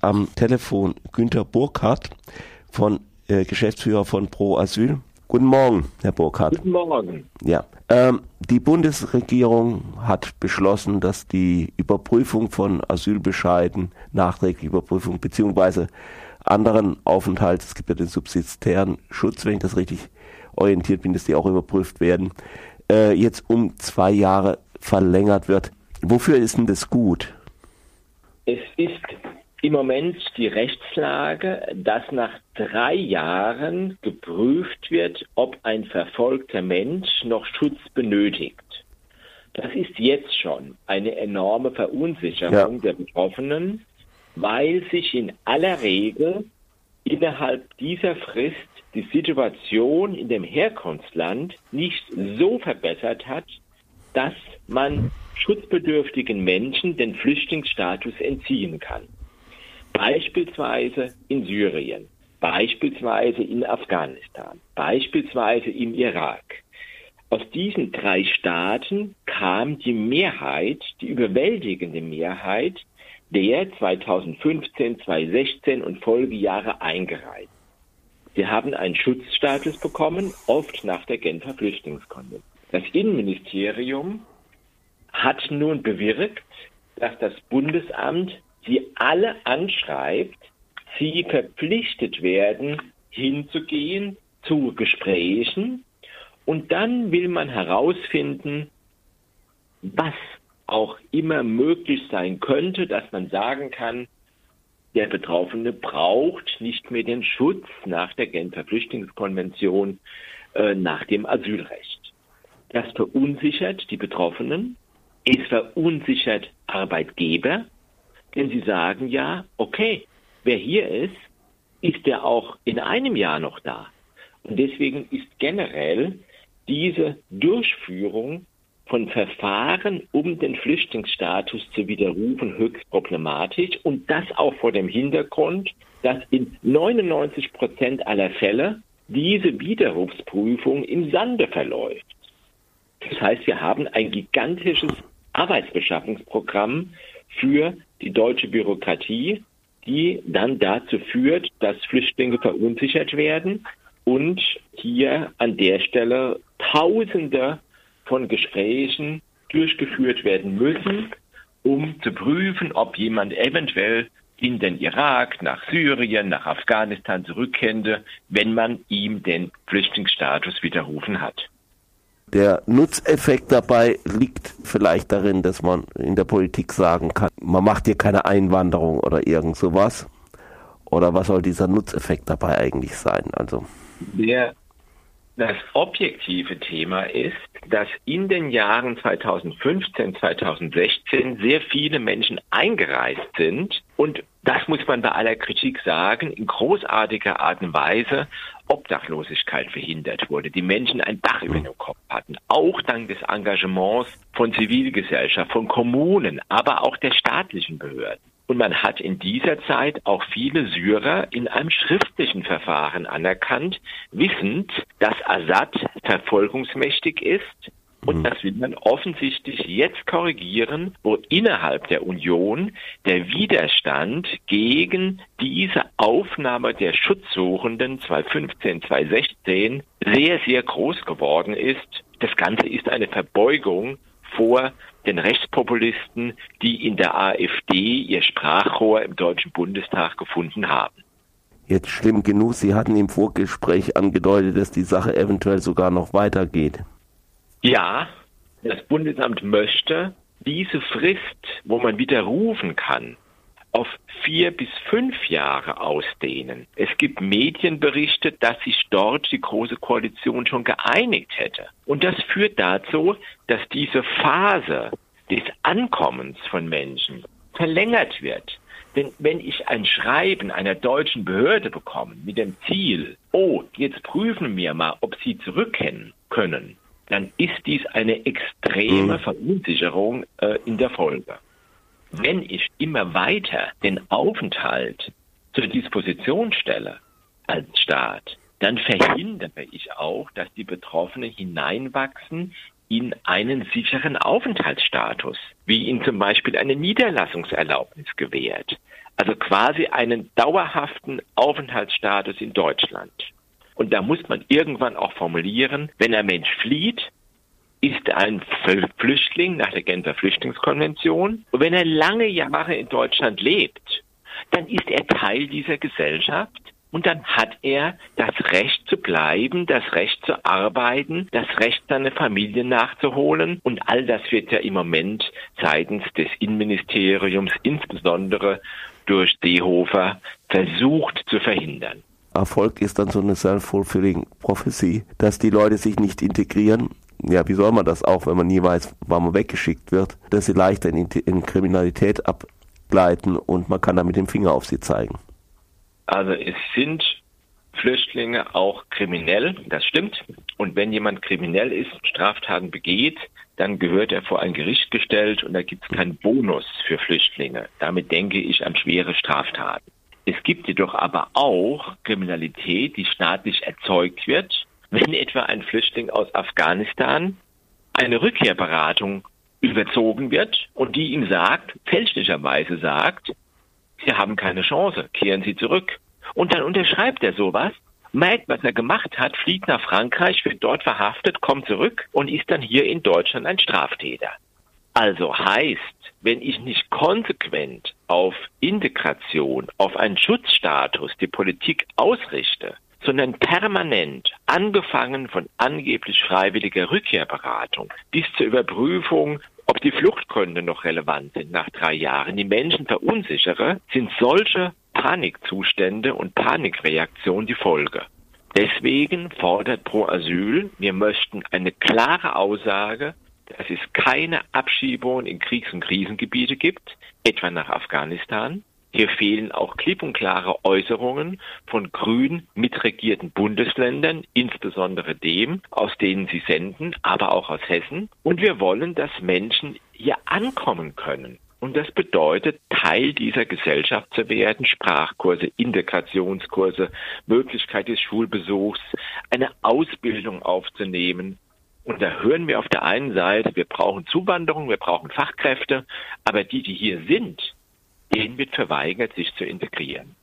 am Telefon Günter Burkhardt von äh, Geschäftsführer von Pro Asyl. Guten Morgen, Herr Burkhardt. Guten Morgen. Ja, ähm, die Bundesregierung hat beschlossen, dass die Überprüfung von Asylbescheiden, nachträgliche Überprüfung beziehungsweise anderen Aufenthalts, es gibt ja den subsidiären Schutz, wenn ich das richtig orientiert bin, dass die auch überprüft werden, äh, jetzt um zwei Jahre verlängert wird. Wofür ist denn das gut? Es ist im Moment die Rechtslage, dass nach drei Jahren geprüft wird, ob ein verfolgter Mensch noch Schutz benötigt. Das ist jetzt schon eine enorme Verunsicherung ja. der Betroffenen, weil sich in aller Regel innerhalb dieser Frist die Situation in dem Herkunftsland nicht so verbessert hat, dass man schutzbedürftigen Menschen den Flüchtlingsstatus entziehen kann. Beispielsweise in Syrien, beispielsweise in Afghanistan, beispielsweise im Irak. Aus diesen drei Staaten kam die Mehrheit, die überwältigende Mehrheit der 2015, 2016 und Folgejahre eingereiht. Sie haben einen Schutzstatus bekommen, oft nach der Genfer Flüchtlingskonvention. Das Innenministerium hat nun bewirkt, dass das Bundesamt sie alle anschreibt, sie verpflichtet werden, hinzugehen zu Gesprächen und dann will man herausfinden, was auch immer möglich sein könnte, dass man sagen kann, der Betroffene braucht nicht mehr den Schutz nach der Genfer Flüchtlingskonvention, äh, nach dem Asylrecht. Das verunsichert die Betroffenen, es verunsichert Arbeitgeber, denn sie sagen ja, okay, wer hier ist, ist er auch in einem Jahr noch da. Und deswegen ist generell diese Durchführung von Verfahren, um den Flüchtlingsstatus zu widerrufen, höchst problematisch. Und das auch vor dem Hintergrund, dass in 99 Prozent aller Fälle diese Widerrufsprüfung im Sande verläuft. Das heißt, wir haben ein gigantisches Arbeitsbeschaffungsprogramm für die deutsche Bürokratie, die dann dazu führt, dass Flüchtlinge verunsichert werden und hier an der Stelle Tausende von Gesprächen durchgeführt werden müssen, um zu prüfen, ob jemand eventuell in den Irak, nach Syrien, nach Afghanistan zurückkehrte, wenn man ihm den Flüchtlingsstatus widerrufen hat. Der Nutzeffekt dabei liegt vielleicht darin, dass man in der Politik sagen kann, man macht hier keine Einwanderung oder irgend sowas. Oder was soll dieser Nutzeffekt dabei eigentlich sein? Also der, das objektive Thema ist, dass in den Jahren 2015, 2016 sehr viele Menschen eingereist sind und das muss man bei aller Kritik sagen, in großartiger Art und Weise Obdachlosigkeit verhindert wurde, die Menschen ein Dach über dem Kopf hatten, auch dank des Engagements von Zivilgesellschaft, von Kommunen, aber auch der staatlichen Behörden. Und man hat in dieser Zeit auch viele Syrer in einem schriftlichen Verfahren anerkannt, wissend, dass Assad verfolgungsmächtig ist und mhm. das will man offensichtlich jetzt korrigieren, wo innerhalb der Union der Widerstand gegen diese Aufnahme der Schutzsuchenden 2015, 2016 sehr, sehr groß geworden ist. Das Ganze ist eine Verbeugung vor den Rechtspopulisten, die in der AfD ihr Sprachrohr im Deutschen Bundestag gefunden haben. Jetzt schlimm genug, Sie hatten im Vorgespräch angedeutet, dass die Sache eventuell sogar noch weitergeht. Ja, das Bundesamt möchte diese Frist, wo man widerrufen kann, auf vier bis fünf Jahre ausdehnen. Es gibt Medienberichte, dass sich dort die Große Koalition schon geeinigt hätte. Und das führt dazu, dass diese Phase des Ankommens von Menschen verlängert wird. Denn wenn ich ein Schreiben einer deutschen Behörde bekomme mit dem Ziel, oh, jetzt prüfen wir mal, ob Sie zurückkennen können, dann ist dies eine extreme mhm. Verunsicherung äh, in der Folge. Wenn ich immer weiter den Aufenthalt zur Disposition stelle als Staat, dann verhindere ich auch, dass die Betroffenen hineinwachsen in einen sicheren Aufenthaltsstatus, wie ihnen zum Beispiel eine Niederlassungserlaubnis gewährt. Also quasi einen dauerhaften Aufenthaltsstatus in Deutschland. Und da muss man irgendwann auch formulieren, wenn ein Mensch flieht, ist er ein Flüchtling nach der Genfer Flüchtlingskonvention. Und wenn er lange Jahre in Deutschland lebt, dann ist er Teil dieser Gesellschaft und dann hat er das Recht zu bleiben, das Recht zu arbeiten, das Recht, seine Familie nachzuholen. Und all das wird ja im Moment seitens des Innenministeriums, insbesondere durch Seehofer, versucht zu verhindern. Erfolg ist dann so eine self-fulfilling prophecy, dass die Leute sich nicht integrieren. Ja, wie soll man das auch, wenn man nie weiß, wann man weggeschickt wird, dass sie leichter in, in Kriminalität abgleiten und man kann dann mit dem Finger auf sie zeigen. Also es sind Flüchtlinge auch kriminell, das stimmt. Und wenn jemand kriminell ist, Straftaten begeht, dann gehört er vor ein Gericht gestellt und da gibt es keinen Bonus für Flüchtlinge. Damit denke ich an schwere Straftaten. Es gibt jedoch aber auch Kriminalität, die staatlich erzeugt wird, wenn etwa ein Flüchtling aus Afghanistan eine Rückkehrberatung überzogen wird und die ihm sagt, fälschlicherweise sagt, Sie haben keine Chance, kehren Sie zurück. Und dann unterschreibt er sowas, merkt, was er gemacht hat, fliegt nach Frankreich, wird dort verhaftet, kommt zurück und ist dann hier in Deutschland ein Straftäter. Also heißt, wenn ich nicht konsequent auf Integration, auf einen Schutzstatus die Politik ausrichte, sondern permanent, angefangen von angeblich freiwilliger Rückkehrberatung bis zur Überprüfung ob die Fluchtgründe noch relevant sind nach drei Jahren, die Menschen verunsichere, sind solche Panikzustände und Panikreaktionen die Folge. Deswegen fordert Pro Asyl, wir möchten eine klare Aussage, dass es keine Abschiebungen in Kriegs- und Krisengebiete gibt, etwa nach Afghanistan, hier fehlen auch klipp und klare Äußerungen von grün mitregierten Bundesländern, insbesondere dem, aus denen sie senden, aber auch aus Hessen. Und wir wollen, dass Menschen hier ankommen können. Und das bedeutet, Teil dieser Gesellschaft zu werden, Sprachkurse, Integrationskurse, Möglichkeit des Schulbesuchs, eine Ausbildung aufzunehmen. Und da hören wir auf der einen Seite, wir brauchen Zuwanderung, wir brauchen Fachkräfte, aber die, die hier sind, denen wird verweigert, sich zu integrieren.